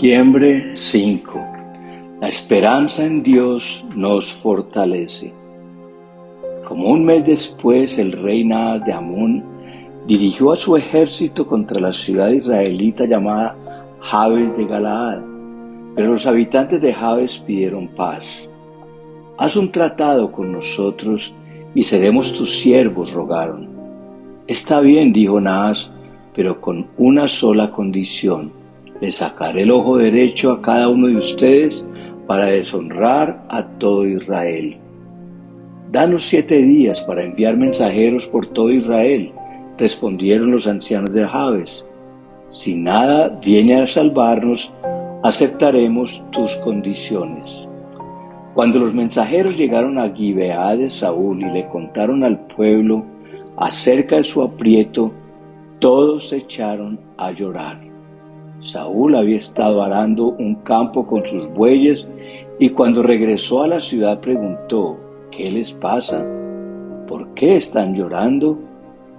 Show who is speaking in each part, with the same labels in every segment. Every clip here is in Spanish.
Speaker 1: Septiembre 5. La esperanza en Dios nos fortalece. Como un mes después, el rey Naas de Amón dirigió a su ejército contra la ciudad israelita llamada Jabes de Galaad, pero los habitantes de Jabes pidieron paz. Haz un tratado con nosotros y seremos tus siervos, rogaron. Está bien, dijo Naas, pero con una sola condición le sacaré el ojo derecho a cada uno de ustedes para deshonrar a todo Israel. Danos siete días para enviar mensajeros por todo Israel, respondieron los ancianos de Jabes. Si nada viene a salvarnos, aceptaremos tus condiciones. Cuando los mensajeros llegaron a Gibeá de Saúl y le contaron al pueblo acerca de su aprieto, todos se echaron a llorar. Saúl había estado arando un campo con sus bueyes y cuando regresó a la ciudad preguntó, ¿qué les pasa? ¿Por qué están llorando?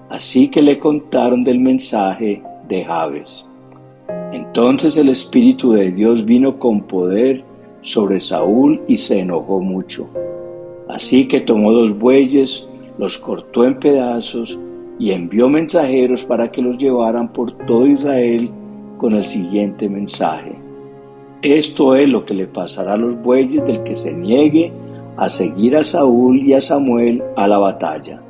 Speaker 1: Así que le contaron del mensaje de Jabes. Entonces el Espíritu de Dios vino con poder sobre Saúl y se enojó mucho. Así que tomó dos bueyes, los cortó en pedazos y envió mensajeros para que los llevaran por todo Israel con el siguiente mensaje. Esto es lo que le pasará a los bueyes del que se niegue a seguir a Saúl y a Samuel a la batalla.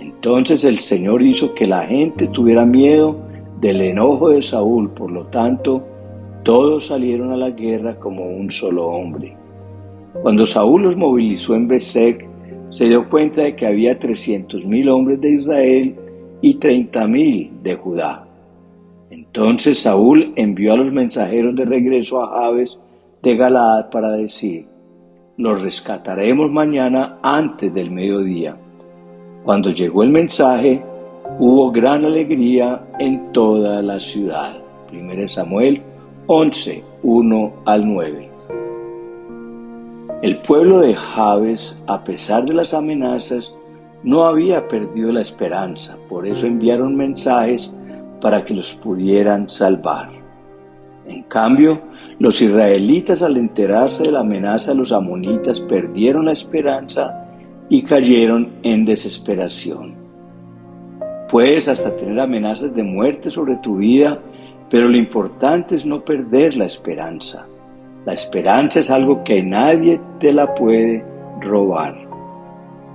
Speaker 1: Entonces el Señor hizo que la gente tuviera miedo del enojo de Saúl, por lo tanto, todos salieron a la guerra como un solo hombre. Cuando Saúl los movilizó en Besek, se dio cuenta de que había trescientos mil hombres de Israel y treinta mil de Judá. Entonces Saúl envió a los mensajeros de regreso a Jabes de Galaad para decir, los rescataremos mañana antes del mediodía. Cuando llegó el mensaje, hubo gran alegría en toda la ciudad. 1 Samuel 11, 1 al 9. El pueblo de Jabes, a pesar de las amenazas, no había perdido la esperanza, por eso enviaron mensajes para que los pudieran salvar. En cambio, los israelitas al enterarse de la amenaza de los amonitas perdieron la esperanza y cayeron en desesperación. Puedes hasta tener amenazas de muerte sobre tu vida, pero lo importante es no perder la esperanza. La esperanza es algo que nadie te la puede robar.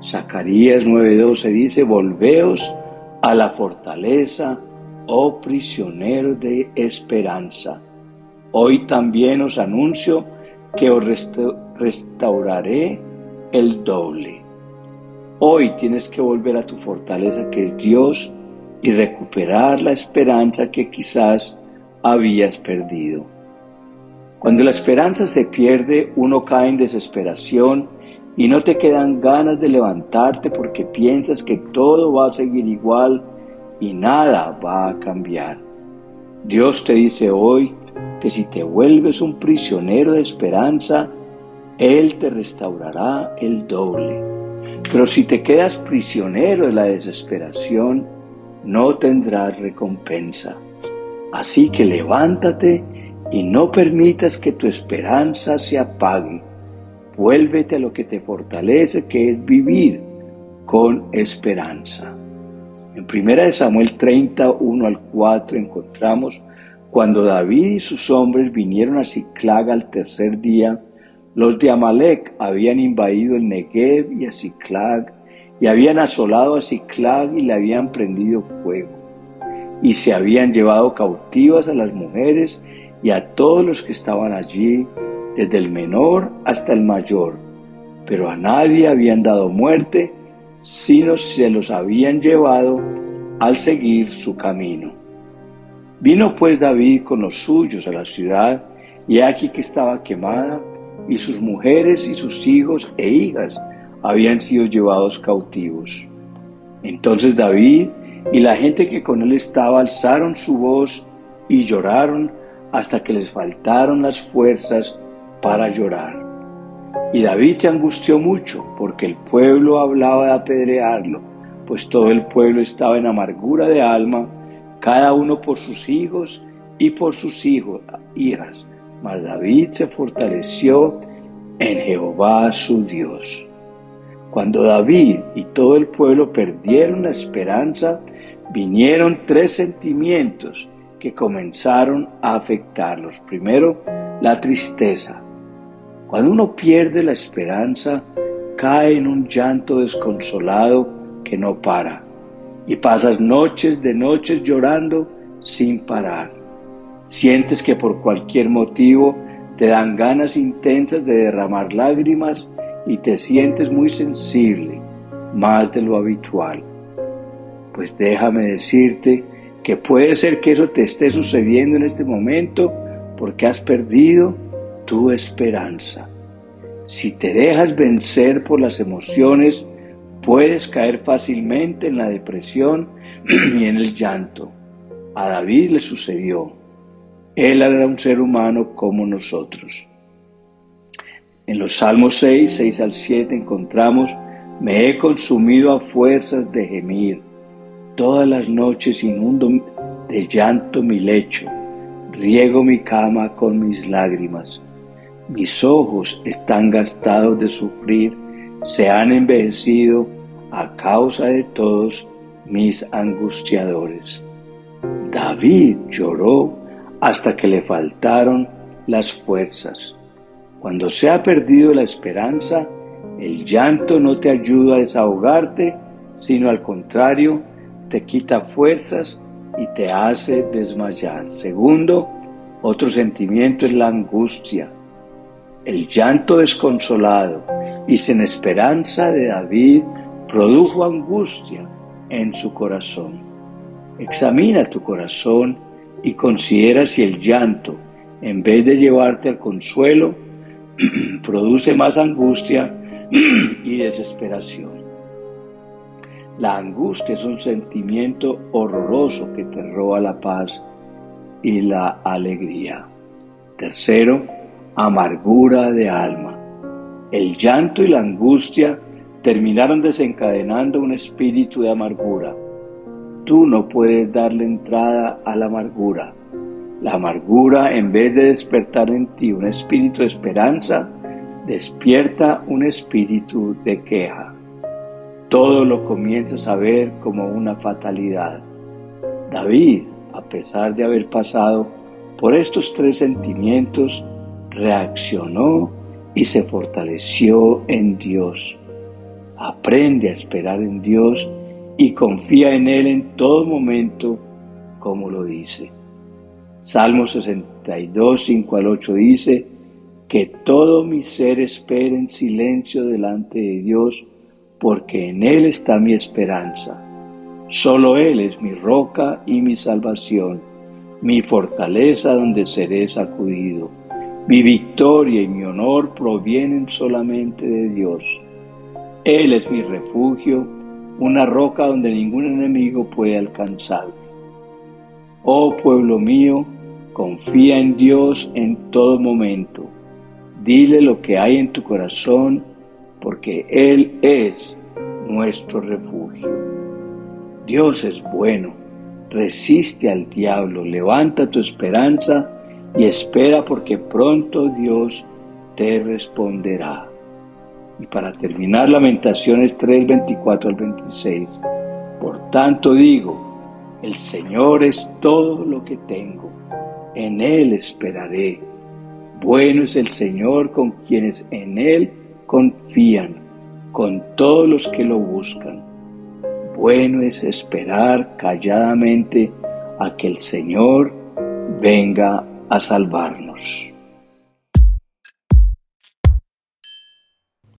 Speaker 1: Zacarías 9:12 dice, volveos a la fortaleza oh prisioneros de esperanza. Hoy también os anuncio que os restauraré el doble. Hoy tienes que volver a tu fortaleza que es Dios y recuperar la esperanza que quizás habías perdido. Cuando la esperanza se pierde, uno cae en desesperación y no te quedan ganas de levantarte porque piensas que todo va a seguir igual y nada va a cambiar. Dios te dice hoy que si te vuelves un prisionero de esperanza, Él te restaurará el doble. Pero si te quedas prisionero de la desesperación, no tendrás recompensa. Así que levántate y no permitas que tu esperanza se apague. Vuélvete a lo que te fortalece, que es vivir con esperanza. En 1 Samuel 31 al 4 encontramos cuando David y sus hombres vinieron a Ciclag al tercer día, los de Amalek habían invadido el Negev y a Ciclag, y habían asolado a Ciclag y le habían prendido fuego, y se habían llevado cautivas a las mujeres y a todos los que estaban allí, desde el menor hasta el mayor, pero a nadie habían dado muerte, sino se los habían llevado al seguir su camino. Vino pues David con los suyos a la ciudad, y aquí que estaba quemada, y sus mujeres y sus hijos e hijas habían sido llevados cautivos. Entonces David y la gente que con él estaba alzaron su voz y lloraron hasta que les faltaron las fuerzas para llorar. Y David se angustió mucho porque el pueblo hablaba de apedrearlo, pues todo el pueblo estaba en amargura de alma, cada uno por sus hijos y por sus hijos, hijas. Mas David se fortaleció en Jehová su Dios. Cuando David y todo el pueblo perdieron la esperanza, vinieron tres sentimientos que comenzaron a afectarlos. Primero, la tristeza. Cuando uno pierde la esperanza, cae en un llanto desconsolado que no para y pasas noches de noches llorando sin parar. Sientes que por cualquier motivo te dan ganas intensas de derramar lágrimas y te sientes muy sensible, más de lo habitual. Pues déjame decirte que puede ser que eso te esté sucediendo en este momento porque has perdido tu esperanza. Si te dejas vencer por las emociones, puedes caer fácilmente en la depresión y en el llanto. A David le sucedió. Él era un ser humano como nosotros. En los Salmos 6, 6 al 7 encontramos, me he consumido a fuerzas de gemir. Todas las noches inundo de llanto mi lecho, riego mi cama con mis lágrimas. Mis ojos están gastados de sufrir, se han envejecido a causa de todos mis angustiadores. David lloró hasta que le faltaron las fuerzas. Cuando se ha perdido la esperanza, el llanto no te ayuda a desahogarte, sino al contrario, te quita fuerzas y te hace desmayar. Segundo, otro sentimiento es la angustia. El llanto desconsolado y sin esperanza de David produjo angustia en su corazón. Examina tu corazón y considera si el llanto, en vez de llevarte al consuelo, produce más angustia y desesperación. La angustia es un sentimiento horroroso que te roba la paz y la alegría. Tercero, amargura de alma. El llanto y la angustia terminaron desencadenando un espíritu de amargura. Tú no puedes darle entrada a la amargura. La amargura, en vez de despertar en ti un espíritu de esperanza, despierta un espíritu de queja. Todo lo comienzas a ver como una fatalidad. David, a pesar de haber pasado por estos tres sentimientos, reaccionó y se fortaleció en Dios. Aprende a esperar en Dios y confía en Él en todo momento, como lo dice. Salmo 62, 5 al 8 dice, que todo mi ser espere en silencio delante de Dios, porque en Él está mi esperanza. Solo Él es mi roca y mi salvación, mi fortaleza donde seré sacudido. Mi victoria y mi honor provienen solamente de Dios. Él es mi refugio, una roca donde ningún enemigo puede alcanzarme. Oh pueblo mío, confía en Dios en todo momento. Dile lo que hay en tu corazón, porque Él es nuestro refugio. Dios es bueno, resiste al diablo, levanta tu esperanza y espera porque pronto Dios te responderá. Y para terminar, Lamentaciones 3, 24 al 26. Por tanto digo, el Señor es todo lo que tengo, en Él esperaré. Bueno es el Señor con quienes en Él confían, con todos los que lo buscan. Bueno es esperar calladamente a que el Señor venga a salvarnos.